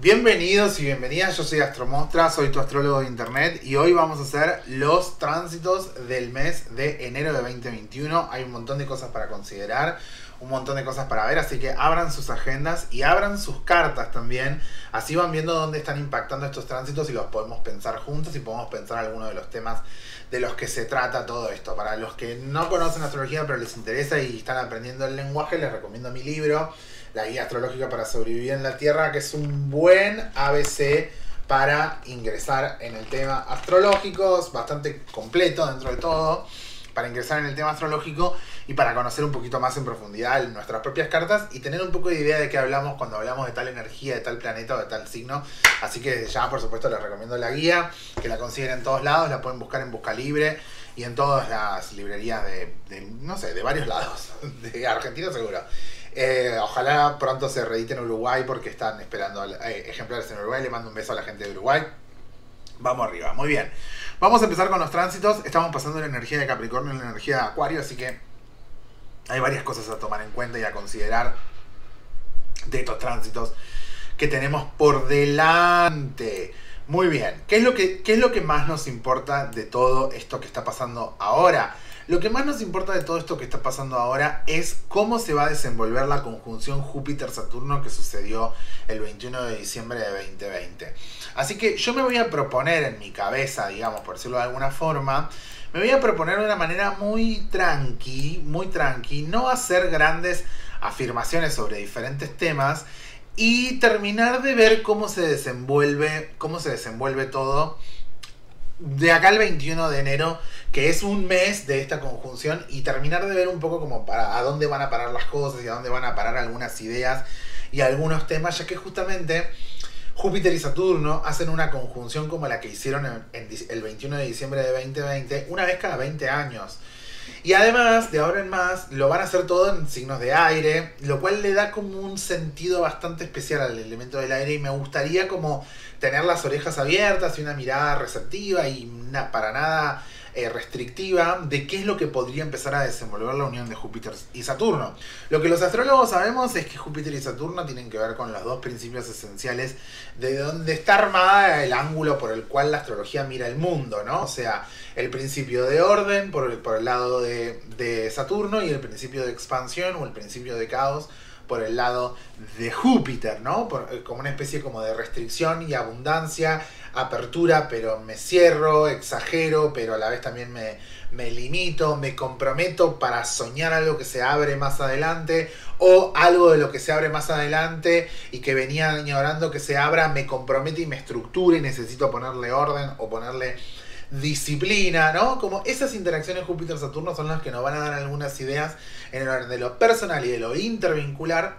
Bienvenidos y bienvenidas, yo soy Astromostra, soy tu astrólogo de internet y hoy vamos a hacer los tránsitos del mes de enero de 2021. Hay un montón de cosas para considerar, un montón de cosas para ver, así que abran sus agendas y abran sus cartas también. Así van viendo dónde están impactando estos tránsitos y los podemos pensar juntos y podemos pensar algunos de los temas de los que se trata todo esto. Para los que no conocen astrología pero les interesa y están aprendiendo el lenguaje, les recomiendo mi libro la guía astrológica para sobrevivir en la Tierra, que es un buen ABC para ingresar en el tema astrológico, bastante completo dentro de todo, para ingresar en el tema astrológico y para conocer un poquito más en profundidad nuestras propias cartas y tener un poco de idea de qué hablamos cuando hablamos de tal energía, de tal planeta o de tal signo. Así que ya, por supuesto, les recomiendo la guía, que la consiguen en todos lados, la pueden buscar en Busca Libre y en todas las librerías de no sé, de varios lados, de Argentina seguro. Eh, ojalá pronto se reedite en Uruguay porque están esperando eh, ejemplares en Uruguay. Le mando un beso a la gente de Uruguay. Vamos arriba, muy bien. Vamos a empezar con los tránsitos. Estamos pasando la energía de Capricornio en la energía de Acuario, así que hay varias cosas a tomar en cuenta y a considerar de estos tránsitos que tenemos por delante. Muy bien, ¿Qué es, lo que, ¿qué es lo que más nos importa de todo esto que está pasando ahora? Lo que más nos importa de todo esto que está pasando ahora es cómo se va a desenvolver la conjunción Júpiter-Saturno que sucedió el 21 de diciembre de 2020. Así que yo me voy a proponer en mi cabeza, digamos, por decirlo de alguna forma, me voy a proponer de una manera muy tranqui, muy tranqui, no hacer grandes afirmaciones sobre diferentes temas y terminar de ver cómo se desenvuelve, cómo se desenvuelve todo de acá al 21 de enero, que es un mes de esta conjunción, y terminar de ver un poco como para a dónde van a parar las cosas y a dónde van a parar algunas ideas y algunos temas, ya que justamente Júpiter y Saturno hacen una conjunción como la que hicieron en, el 21 de diciembre de 2020, una vez cada 20 años. Y además, de ahora en más, lo van a hacer todo en signos de aire, lo cual le da como un sentido bastante especial al elemento del aire y me gustaría como tener las orejas abiertas y una mirada receptiva y para nada eh, restrictiva de qué es lo que podría empezar a desenvolver la unión de Júpiter y Saturno. Lo que los astrólogos sabemos es que Júpiter y Saturno tienen que ver con los dos principios esenciales de donde está armada el ángulo por el cual la astrología mira el mundo, ¿no? O sea, el principio de orden por el, por el lado de, de Saturno y el principio de expansión o el principio de caos por el lado de Júpiter, ¿no? Eh, como una especie como de restricción y abundancia, apertura, pero me cierro, exagero, pero a la vez también me, me limito, me comprometo para soñar algo que se abre más adelante o algo de lo que se abre más adelante y que venía añorando que se abra, me compromete y me estructura y necesito ponerle orden o ponerle disciplina, ¿no? Como esas interacciones Júpiter-Saturno son las que nos van a dar algunas ideas en el orden de lo personal y de lo intervincular,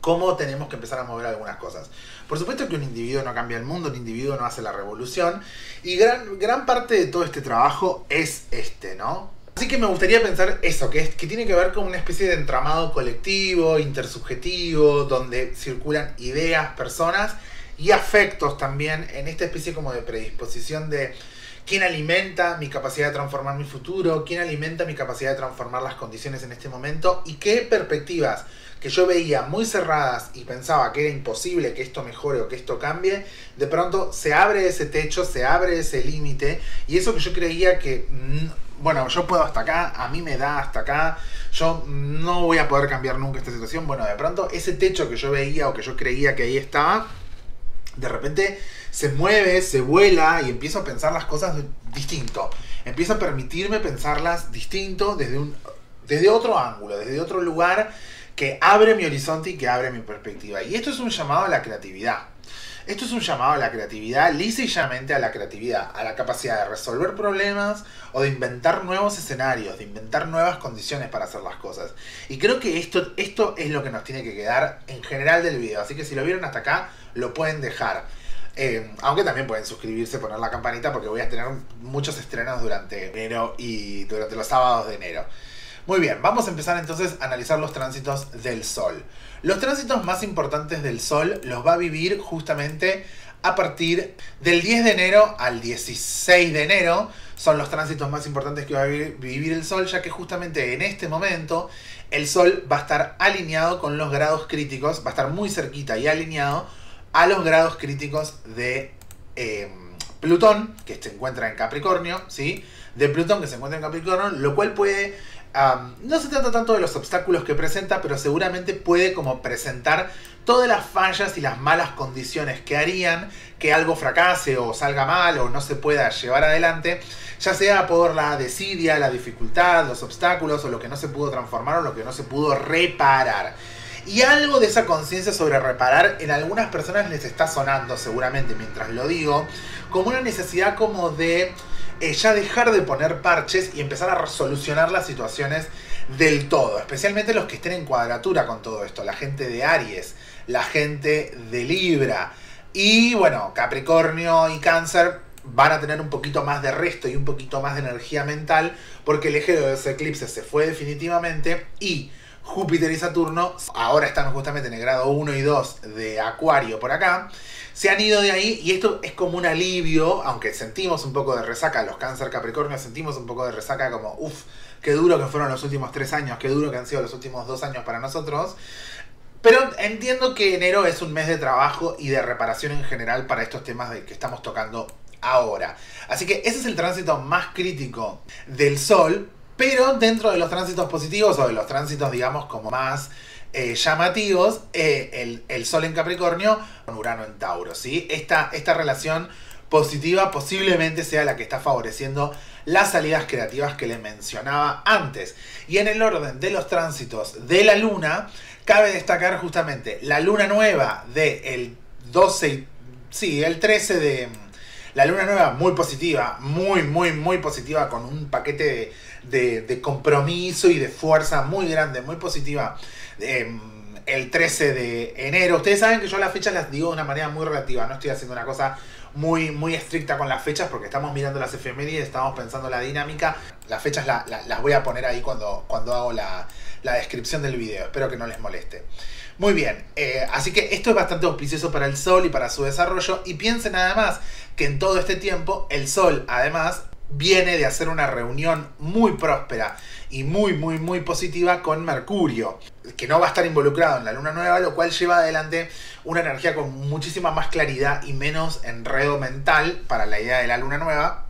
cómo tenemos que empezar a mover algunas cosas. Por supuesto que un individuo no cambia el mundo, un individuo no hace la revolución, y gran, gran parte de todo este trabajo es este, ¿no? Así que me gustaría pensar eso, que, es, que tiene que ver con una especie de entramado colectivo, intersubjetivo, donde circulan ideas, personas y afectos también en esta especie como de predisposición de quién alimenta mi capacidad de transformar mi futuro, quién alimenta mi capacidad de transformar las condiciones en este momento y qué perspectivas que yo veía muy cerradas y pensaba que era imposible que esto mejore o que esto cambie, de pronto se abre ese techo, se abre ese límite y eso que yo creía que, mm, bueno, yo puedo hasta acá, a mí me da hasta acá, yo no voy a poder cambiar nunca esta situación, bueno, de pronto ese techo que yo veía o que yo creía que ahí estaba, de repente se mueve, se vuela y empiezo a pensar las cosas distinto. Empiezo a permitirme pensarlas distinto desde, un, desde otro ángulo, desde otro lugar que abre mi horizonte y que abre mi perspectiva. Y esto es un llamado a la creatividad. Esto es un llamado a la creatividad, lisa y llanamente a la creatividad, a la capacidad de resolver problemas o de inventar nuevos escenarios, de inventar nuevas condiciones para hacer las cosas. Y creo que esto, esto es lo que nos tiene que quedar en general del video. Así que si lo vieron hasta acá, lo pueden dejar. Eh, aunque también pueden suscribirse, poner la campanita porque voy a tener muchos estrenos durante enero y durante los sábados de enero. Muy bien, vamos a empezar entonces a analizar los tránsitos del Sol. Los tránsitos más importantes del Sol los va a vivir justamente a partir del 10 de enero al 16 de enero. Son los tránsitos más importantes que va a vivir el Sol, ya que justamente en este momento el Sol va a estar alineado con los grados críticos, va a estar muy cerquita y alineado a los grados críticos de eh, Plutón, que se encuentra en Capricornio, ¿sí? De Plutón que se encuentra en Capricornio, lo cual puede... no se trata tanto de los obstáculos que presenta, pero seguramente puede como presentar todas las fallas y las malas condiciones que harían que algo fracase o salga mal o no se pueda llevar adelante, ya sea por la desidia, la dificultad, los obstáculos o lo que no se pudo transformar o lo que no se pudo reparar. Y algo de esa conciencia sobre reparar en algunas personas les está sonando seguramente mientras lo digo, como una necesidad como de eh, ya dejar de poner parches y empezar a solucionar las situaciones del todo, especialmente los que estén en cuadratura con todo esto, la gente de Aries, la gente de Libra. Y bueno, Capricornio y Cáncer van a tener un poquito más de resto y un poquito más de energía mental porque el eje de los eclipses se fue definitivamente y Júpiter y Saturno ahora están justamente en el grado 1 y 2 de Acuario por acá se han ido de ahí y esto es como un alivio, aunque sentimos un poco de resaca, los cáncer Capricornio sentimos un poco de resaca como, uff, qué duro que fueron los últimos tres años, qué duro que han sido los últimos dos años para nosotros. Pero entiendo que enero es un mes de trabajo y de reparación en general para estos temas de que estamos tocando ahora. Así que ese es el tránsito más crítico del Sol, pero dentro de los tránsitos positivos o de los tránsitos, digamos, como más eh, llamativos, eh, el, Sol en Capricornio con Urano en Tauro. ¿sí? Esta, esta relación positiva posiblemente sea la que está favoreciendo las salidas creativas que les mencionaba antes. Y en el orden de los tránsitos de la Luna, cabe destacar justamente la Luna nueva del 12, sí, el 13 de... La luna nueva muy positiva, muy, muy, muy positiva, con un paquete de compromiso y de fuerza muy grande, muy positiva Em, el 13 de enero. Ustedes saben que yo las fechas las digo de una manera muy relativa, no estoy haciendo una cosa muy, muy estricta con las fechas porque estamos mirando las efemérides, estamos pensando la dinámica. Las fechas las voy a poner ahí cuando, cuando hago la, descripción del video, espero que no les moleste. Muy bien, eh, así que esto es bastante auspicioso para el Sol y para su desarrollo. Y piensen además que en todo este tiempo el Sol además viene de hacer una reunión muy próspera y muy, muy, muy positiva con Mercurio, que no va a estar involucrado en la luna nueva, lo cual lleva adelante una energía con muchísima más claridad y menos enredo mental para la idea de la luna nueva,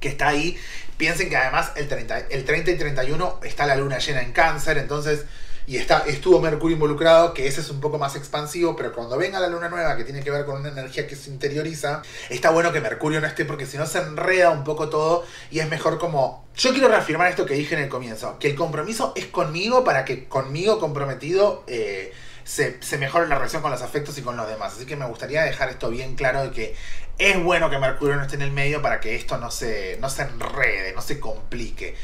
que está ahí. Piensen que además el 30, el 30 y 31 está la luna llena en cáncer, entonces y está, estuvo Mercurio involucrado, que ese es un poco más expansivo, pero cuando venga la luna nueva, que tiene que ver con una energía que se interioriza, está bueno que Mercurio no esté porque si no se enreda un poco todo y es mejor como... Yo quiero reafirmar esto que dije en el comienzo, que el compromiso es conmigo para que conmigo comprometido... Eh, se, mejore la relación con los afectos y con los demás. Así que me gustaría dejar esto bien claro de que es bueno que Mercurio no esté en el medio para que esto no se, no se enrede, no se complique.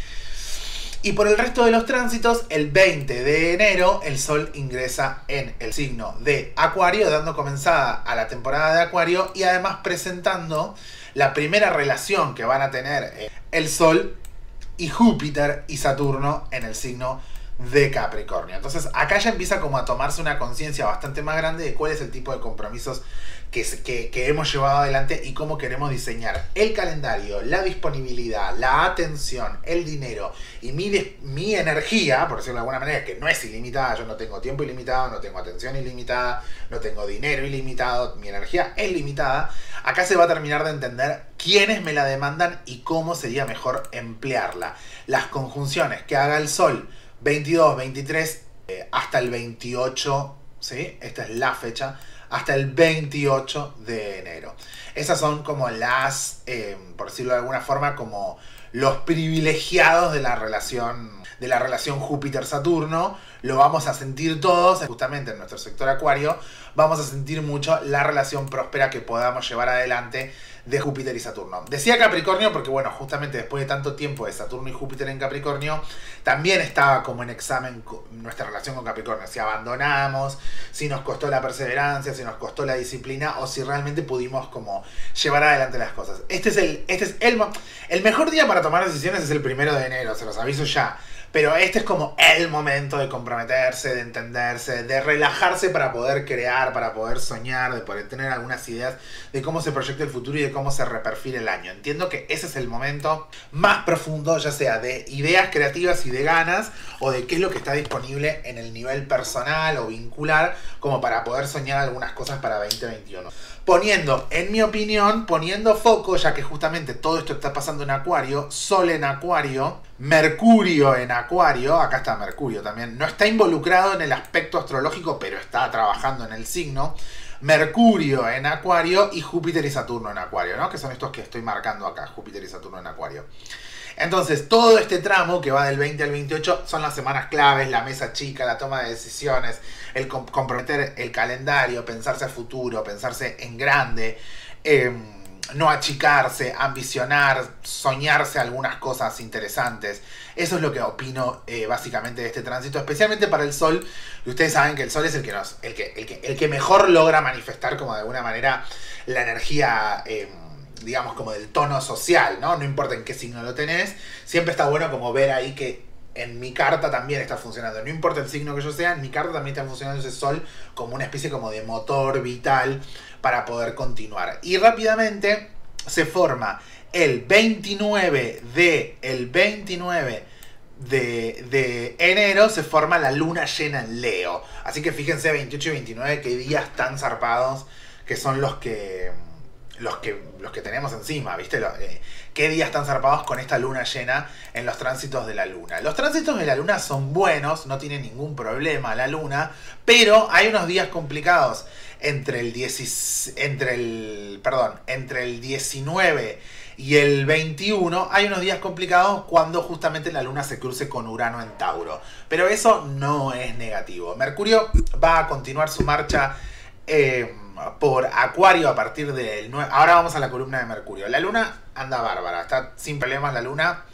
Y por el resto de los tránsitos, el 20 de enero, el Sol ingresa en el signo de Acuario, dando comenzada a la temporada de Acuario y además presentando la primera relación que van a tener eh, el Sol y Júpiter y Saturno en el signo de Capricornio. Entonces acá ya empieza como a tomarse una conciencia bastante más grande de cuál es el tipo de compromisos que, que, hemos llevado adelante y cómo queremos diseñar el calendario, la disponibilidad, la atención, el dinero y mi, mi energía, por decirlo de alguna manera, que no es ilimitada, yo no tengo tiempo ilimitado, no tengo atención ilimitada, no tengo dinero ilimitado, mi energía es limitada, acá se va a terminar de entender quiénes me la demandan y cómo sería mejor emplearla. Las conjunciones que haga el Sol 22, 23 eh, hasta el 28, ¿sí? Esta es la fecha hasta el 28 de enero. Esas son como las, eh, por decirlo de alguna forma, como los privilegiados de la relación de la relación Júpiter-Saturno, lo vamos a sentir todos, justamente en nuestro sector acuario, vamos a sentir mucho la relación próspera que podamos llevar adelante de Júpiter y Saturno. Decía Capricornio porque, bueno, justamente después de tanto tiempo de Saturno y Júpiter en Capricornio, también estaba como en examen nuestra relación con Capricornio. Si abandonamos, si nos costó la perseverancia, si nos costó la disciplina o si realmente pudimos como llevar adelante las cosas. Este es el, este es el, el mejor día para tomar decisiones es el primero de enero, se los aviso ya Pero este es como el momento de comprometerse, de entenderse, de relajarse para poder crear, para poder soñar, de poder tener algunas ideas de cómo se proyecta el futuro y de cómo se reperfila el año. Entiendo que ese es el momento más profundo, ya sea de ideas creativas y de ganas, o de qué es lo que está disponible en el nivel personal o vincular, como para poder soñar algunas cosas para 2021 poniendo, en mi opinión, poniendo foco, ya que justamente todo esto está pasando en Acuario, Sol en Acuario, Mercurio en Acuario, acá está Mercurio también, no está involucrado en el aspecto astrológico, pero está trabajando en el signo. Mercurio en Acuario y Júpiter y Saturno en Acuario, ¿no? Que son estos que estoy marcando acá, Júpiter y Saturno en Acuario. Entonces, todo este tramo que va del 20 al 28 son las semanas claves, la mesa chica, la toma de decisiones, el comprometer el calendario, pensarse a futuro, pensarse en grande, em, no achicarse, ambicionar, soñarse algunas cosas interesantes. Eso es lo que opino eh, básicamente de este tránsito, especialmente para el Sol. Y ustedes saben que el Sol es el que, el que, el que, el que mejor logra manifestar como de alguna manera la energía... Em, digamos, como del tono social, ¿no? No importa en qué signo lo tenés, siempre está bueno como ver ahí que en mi carta también está funcionando. No importa el signo que yo sea, en mi carta también está funcionando ese sol como una especie como de motor vital para poder continuar. Y rápidamente se forma el 29 de el 29 de, de, enero se forma la luna llena en Leo. Así que fíjense 28 y 29 qué días tan zarpados que son los que los que, los que tenemos encima, ¿viste? Eh, ¿Qué días están zarpados con esta luna llena en los tránsitos de la luna? Los tránsitos de la luna son buenos, no tiene ningún problema la luna, pero hay unos días complicados entre el, entre el, perdón, entre el 19 y el 21 hay unos días complicados cuando justamente la luna se cruce con Urano en Tauro. Pero eso no es negativo. Mercurio va a continuar su marcha. Eh, por Acuario a partir del 9. Ahora vamos a la columna de Mercurio. La luna anda bárbara, está sin problemas la luna.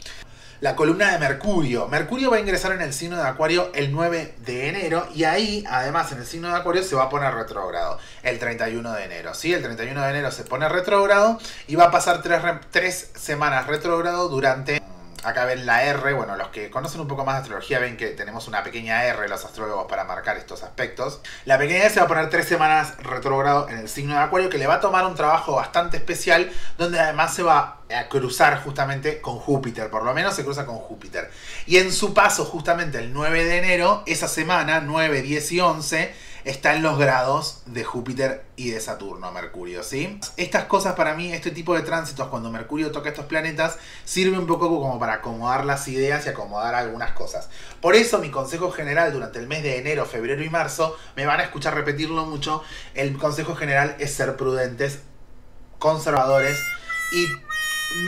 La columna de Mercurio. Mercurio va a ingresar en el signo de Acuario el 9 de enero y ahí, además, en el signo de Acuario se va a poner retrógrado el 31 de enero. ¿sí? El 31 de enero se pone retrógrado y va a pasar tres, tres semanas retrógrado durante acá ven la R, bueno, los que conocen un poco más de astrología ven que tenemos una pequeña R los astrólogos para marcar estos aspectos. La pequeña R se va a poner tres semanas retrógrado en el signo de Acuario que le va a tomar un trabajo bastante especial donde además se va a cruzar justamente con Júpiter, por lo menos se cruza con Júpiter. Y en su paso justamente el 9 de enero, esa semana, 9, 10 y 11, está en los grados de Júpiter y de Saturno, Mercurio, ¿sí? Estas cosas para mí, este tipo de tránsitos, cuando Mercurio toca estos planetas, sirve un poco como para acomodar las ideas y acomodar algunas cosas. Por eso mi consejo general durante el mes de enero, febrero y marzo, me van a escuchar repetirlo mucho, el consejo general es ser prudentes, conservadores y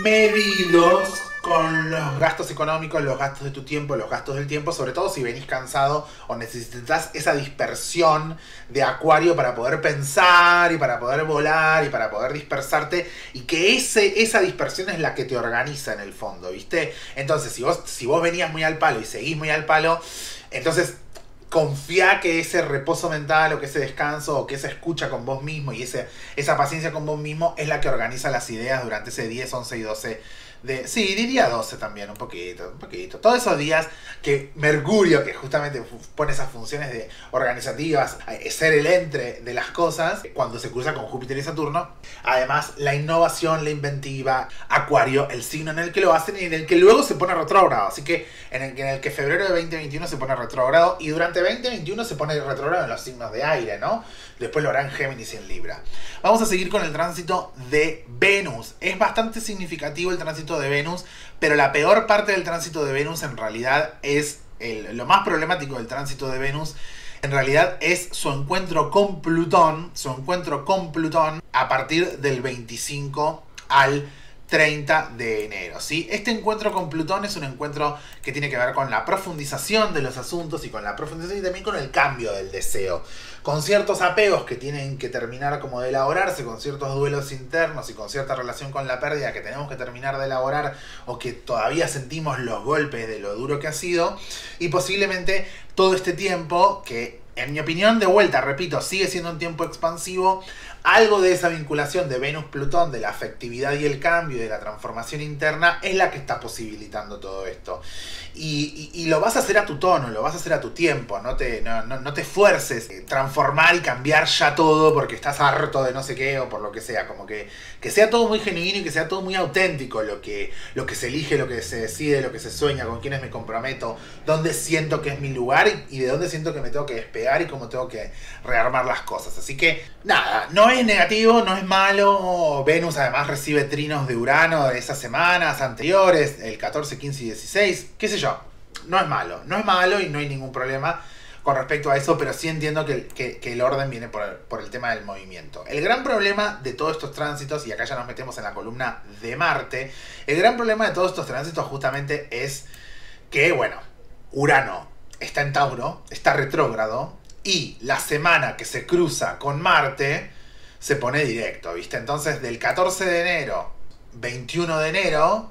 medidos con los gastos económicos, los gastos de tu tiempo, los gastos del tiempo, sobre todo si venís cansado o necesitas esa dispersión de acuario para poder pensar y para poder volar y para poder dispersarte y que ese, esa dispersión es la que te organiza en el fondo, ¿viste? Entonces, si vos, si vos venías muy al palo y seguís muy al palo, entonces confía que ese reposo mental o que ese descanso o que esa escucha con vos mismo y esa paciencia con vos mismo es la que organiza las ideas durante ese 10, 11 y 12 sí, diría 12 también, un poquito, un poquito. Todos esos días que Mercurio, que justamente pone esas funciones de organizativas, eh, ser el entre de las cosas, cuando se cruza con Júpiter y Saturno. Además, la innovación, la inventiva, Acuario, el signo en el que lo hacen y en el que luego se pone retrógrado. Así que en el, en el que febrero de 2021 se pone retrógrado y durante 2021 se pone retrógrado en los signos de aire, ¿no? Después lo hará en Géminis y en Libra. Vamos a seguir con el tránsito de Venus. Es bastante significativo el tránsito de Venus, pero la peor parte del tránsito de Venus en realidad es lo más problemático del tránsito de Venus. En realidad es su encuentro con Plutón, su encuentro con Plutón a partir del 25 al 30 de enero. ¿sí? Este encuentro con Plutón es un encuentro que tiene que ver con la profundización de los asuntos y con la profundización y también con el cambio del deseo. Con ciertos apegos que tienen que terminar como de elaborarse, con ciertos duelos internos y con cierta relación con la pérdida que tenemos que terminar de elaborar o que todavía sentimos los golpes de lo duro que ha sido. Y posiblemente todo este tiempo que en mi opinión, de vuelta, repito, sigue siendo un tiempo expansivo. Algo de esa vinculación de Venus-Plutón, de la afectividad y el cambio, de la transformación interna, es la que está posibilitando todo esto. Y, lo vas a hacer a tu tono, lo vas a hacer a tu tiempo, no te, no, no, te esfuerces transformar y cambiar ya todo porque estás harto de no sé qué o por lo que sea, como que, que sea todo muy genuino y que sea todo muy auténtico lo que, lo que se elige, lo que se decide, lo que se sueña, con quiénes me comprometo, dónde siento que es mi lugar y, de dónde siento que me tengo que despegar y cómo tengo que rearmar las cosas. Así que nada, no es negativo, no es malo, Venus además recibe trinos de Urano de esas semanas anteriores, el 14, 15 y 16, qué sé yo no es malo, no es malo y no hay ningún problema con respecto a eso, pero sí entiendo que, el orden viene por el, tema del movimiento. El gran problema de todos estos tránsitos, y acá ya nos metemos en la columna de Marte, el gran problema de todos estos tránsitos justamente es que, bueno, Urano está en Tauro, está retrógrado, y la semana que se cruza con Marte se pone directo, ¿viste? Entonces del 14 de enero, 21 de enero,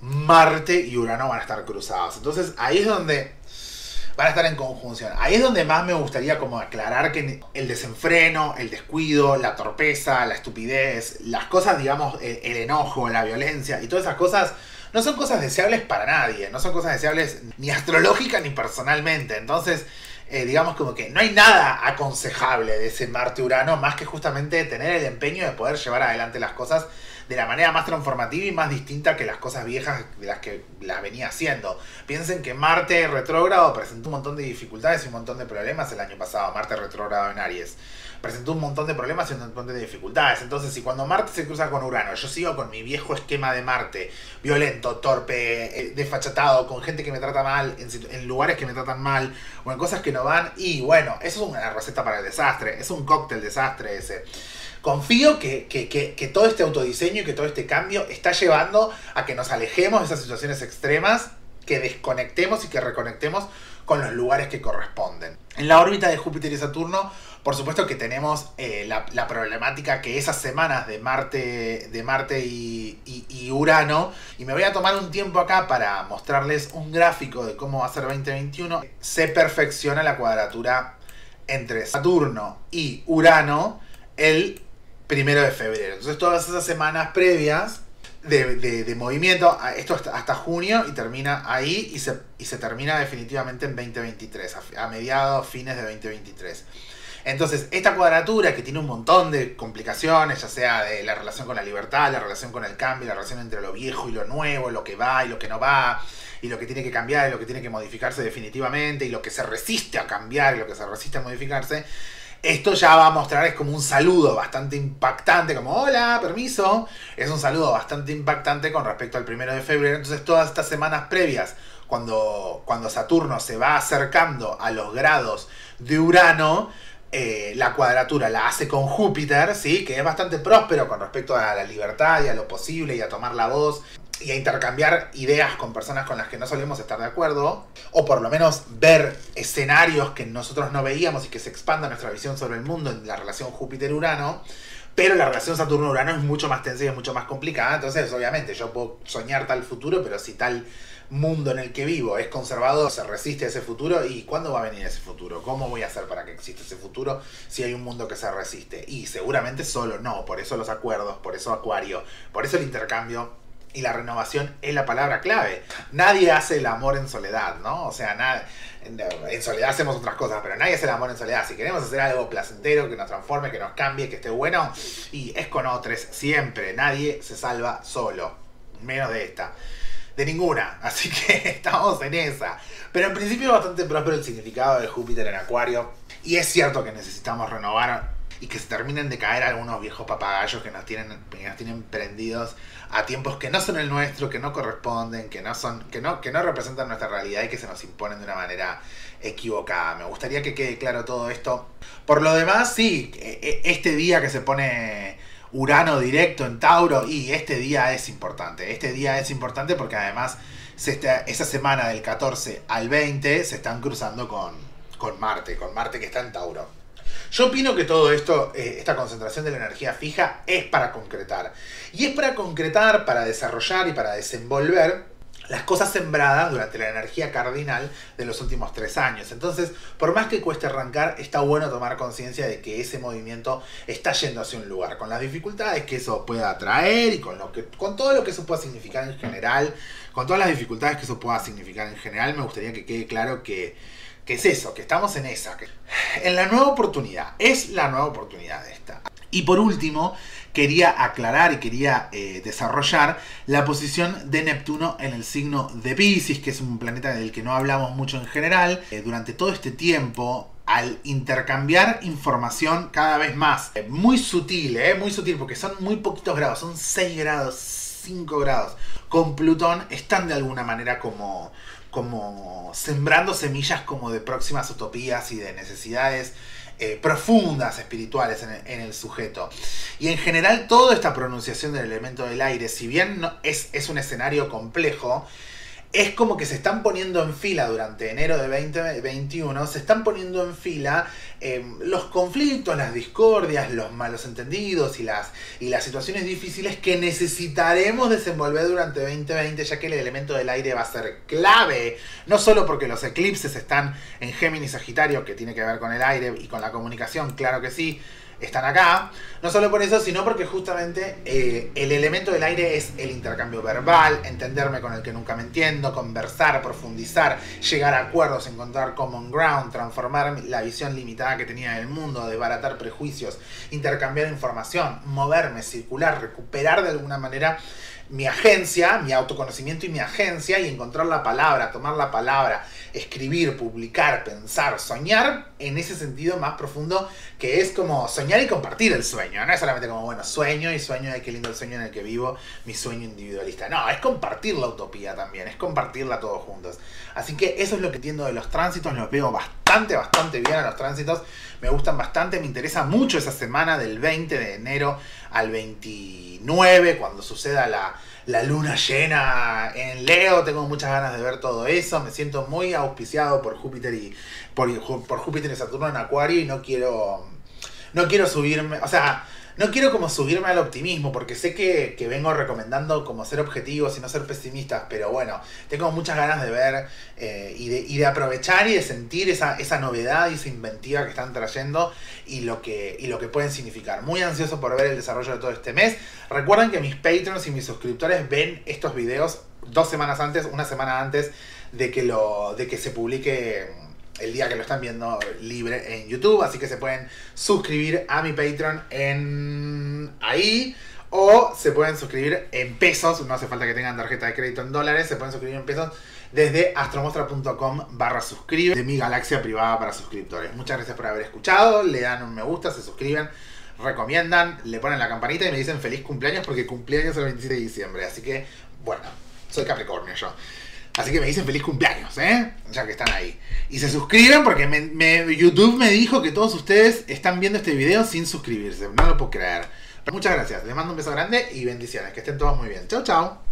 Marte y Urano van a estar cruzados. Entonces ahí es donde van a estar en conjunción. Ahí es donde más me gustaría como aclarar que el desenfreno, el descuido, la torpeza, la estupidez, las cosas, digamos, el, enojo, la violencia y todas esas cosas no son cosas deseables para nadie, no son cosas deseables ni astrológica ni personalmente. Entonces, eh, digamos como que no hay nada aconsejable de ese Marte-Urano más que justamente tener el empeño de poder llevar adelante las cosas de la manera más transformativa y más distinta que las cosas viejas de las que las venía haciendo. Piensen que Marte retrógrado presentó un montón de dificultades y un montón de problemas el año pasado, Marte retrógrado en Aries. Presentó un montón de problemas y un montón de dificultades. Entonces, si cuando Marte se cruza con Urano, yo sigo con mi viejo esquema de Marte, violento, torpe, eh, desfachatado, con gente que me trata mal, en, en lugares que me tratan mal, o en cosas que no van, y bueno, eso es una receta para el desastre, es un cóctel desastre ese confío que, todo este autodiseño y que todo este cambio está llevando a que nos alejemos de esas situaciones extremas, que desconectemos y que reconectemos con los lugares que corresponden. En la órbita de Júpiter y Saturno, por supuesto que tenemos eh, la, problemática que esas semanas de Marte, de Marte y, Urano, y me voy a tomar un tiempo acá para mostrarles un gráfico de cómo va a ser 2021, se perfecciona la cuadratura entre Saturno y Urano el primero de febrero. Entonces todas esas semanas previas de, movimiento, esto hasta, junio y termina ahí y se, termina definitivamente en 2023, a, mediados, fines de 2023. Entonces, esta cuadratura que tiene un montón de complicaciones, ya sea de la relación con la libertad, la relación con el cambio, la relación entre lo viejo y lo nuevo, lo que va y lo que no va, y lo que tiene que cambiar y lo que tiene que modificarse definitivamente, y lo que se resiste a cambiar y lo que se resiste a modificarse, esto ya va a mostrar, es como un saludo bastante impactante, como hola, permiso. Es un saludo bastante impactante con respecto al primero de febrero. Entonces todas estas semanas previas, cuando, cuando Saturno se va acercando a los grados de Urano, eh, la cuadratura la hace con Júpiter, ¿sí? que es bastante próspero con respecto a la libertad y a lo posible y a tomar la voz y a intercambiar ideas con personas con las que no solemos estar de acuerdo, o por lo menos ver escenarios que nosotros no veíamos y que se expanda nuestra visión sobre el mundo en la relación Júpiter-Urano, pero la relación Saturno-Urano es mucho más tensa y es mucho más complicada, entonces obviamente yo puedo soñar tal futuro, pero si tal mundo en el que vivo es conservador, se resiste a ese futuro, ¿y cuándo va a venir ese futuro? ¿Cómo voy a hacer para que exista ese futuro si hay un mundo que se resiste? Y seguramente solo no, por eso los acuerdos, por eso Acuario, por eso el intercambio y la renovación es la palabra clave. Nadie hace el amor en soledad, ¿no? O sea, nada, en soledad hacemos otras cosas, pero nadie hace el amor en soledad. Si queremos hacer algo placentero, que nos transforme, que nos cambie, que esté bueno, y es con otros siempre. Nadie se salva solo, menos de esta. De ninguna, así que estamos en esa. Pero en principio es bastante próspero el significado de Júpiter en Acuario. Y es cierto que necesitamos renovar y que se terminen de caer algunos viejos papagayos que nos tienen, que nos tienen prendidos a tiempos que no son el nuestro, que no corresponden, que no son, que no, que no representan nuestra realidad y que se nos imponen de una manera equivocada. Me gustaría que quede claro todo esto. Por lo demás, sí, e, e, este día que se pone Urano directo en Tauro, y este día es importante. Este día es importante porque además esa semana del 14 al 20 se están cruzando con, con Marte, con Marte que está en Tauro. Yo opino que todo esto, eh, esta concentración de la energía fija, es para concretar. Y es para concretar, para desarrollar y para desenvolver las cosas sembradas durante la energía cardinal de los últimos tres años. Entonces, por más que cueste arrancar, está bueno tomar conciencia de que ese movimiento está yendo hacia un lugar, con las dificultades que eso pueda traer y con, lo que, con todo lo que eso pueda significar en general, con todas las dificultades que eso pueda significar en general, me gustaría que quede claro que, es eso, que estamos en esa, en la nueva oportunidad, es la nueva oportunidad esta. Y por último, quería aclarar y quería eh, desarrollar la posición de Neptuno en el signo de Pisces, que es un planeta del que no hablamos mucho en general. Eh, durante todo este tiempo, al intercambiar información cada vez más, eh, muy sutil, muy sutil, porque son muy poquitos grados, son 6 grados, 5 grados, con Plutón están de alguna manera como como sembrando semillas como de próximas utopías y de necesidades eh, profundas espirituales en el, sujeto. Y en general toda esta pronunciación del elemento del aire, si bien no, es, es un escenario complejo, es como que se están poniendo en fila durante enero de 2021, se están poniendo en fila em, los conflictos, las discordias, los malos entendidos y las, y las situaciones difíciles que necesitaremos desenvolver durante 2020, ya que el elemento del aire va a ser clave, no solo porque los eclipses están en Géminis Sagitario, que tiene que ver con el aire y con la comunicación, claro que sí, están acá. No solo por eso, sino porque justamente eh, el elemento del aire es el intercambio verbal, entenderme con el que nunca me entiendo, conversar, profundizar, llegar a acuerdos, encontrar common ground, transformar la visión limitada que tenía del mundo, desbaratar prejuicios, intercambiar información, moverme, circular, recuperar de alguna manera mi agencia, mi autoconocimiento y mi agencia y encontrar la palabra, tomar la palabra, escribir, publicar, pensar, soñar en ese sentido más profundo que es como soñar y compartir el sueño. No es solamente como, bueno, sueño y sueño, ay, qué lindo el sueño en el que vivo, mi sueño individualista. No, es compartir la utopía también, es compartirla todos juntos. Así que eso es lo que entiendo de los tránsitos, los veo bastante, bastante bien a los tránsitos, me gustan bastante, me interesa mucho esa semana del 20 de enero al 29, cuando suceda la la luna llena en Leo, tengo muchas ganas de ver todo eso, me siento muy auspiciado por Júpiter y por, Júpiter y Saturno en Acuario y no quiero no quiero subirme, o sea, no quiero como subirme al optimismo, porque sé que, vengo recomendando como ser objetivos y no ser pesimistas, pero bueno, tengo muchas ganas de ver eh, y, de, y, de, aprovechar y de sentir esa, esa novedad y esa inventiva que están trayendo y lo, que, y lo que pueden significar. Muy ansioso por ver el desarrollo de todo este mes. Recuerden que mis patrons y mis suscriptores ven estos videos dos semanas antes, una semana antes de que, lo, de que se publique el día que lo están viendo libre en YouTube. Así que se pueden suscribir a mi Patreon en ahí. O se pueden suscribir en pesos. No hace falta que tengan tarjeta de crédito en dólares. Se pueden suscribir en pesos desde astromostra.com barra suscribe de mi galaxia privada para suscriptores. Muchas gracias por haber escuchado. Le dan un me gusta, se suscriben, recomiendan, le ponen la campanita y me dicen feliz cumpleaños porque cumpleaños el 27 de diciembre. Así que, bueno, soy Capricornio yo. Así que me dicen feliz cumpleaños, ¿eh? Ya que están ahí. Y se suscriben porque YouTube me dijo que todos ustedes están viendo este video sin suscribirse. No lo puedo creer. Muchas gracias. Les mando un beso grande y bendiciones. Que estén todos muy bien. Chao, chao.